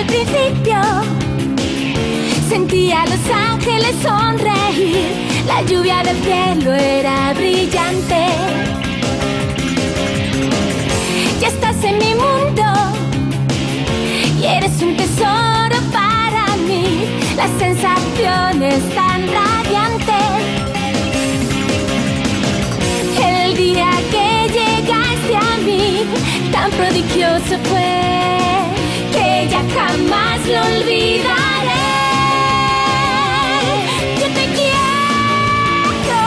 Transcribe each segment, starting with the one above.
Al principio. Sentía a los ángeles sonreír, la lluvia del cielo era brillante. Ya estás en mi mundo. Y eres un tesoro para mí, la sensación es tan radiante. El día que llegaste a mí, tan prodigioso fue jamás lo olvidaré. Yo te quiero.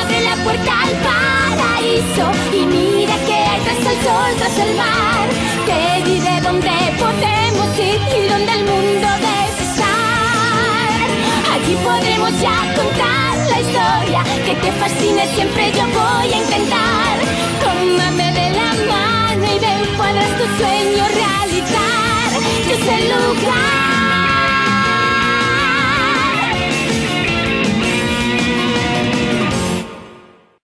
Abre la puerta al paraíso y mira que hay tras el sol, tras el mar. Te diré dónde podemos ir y dónde el mundo debe estar. Allí podremos ya contar la historia que te fascine siempre yo lugar.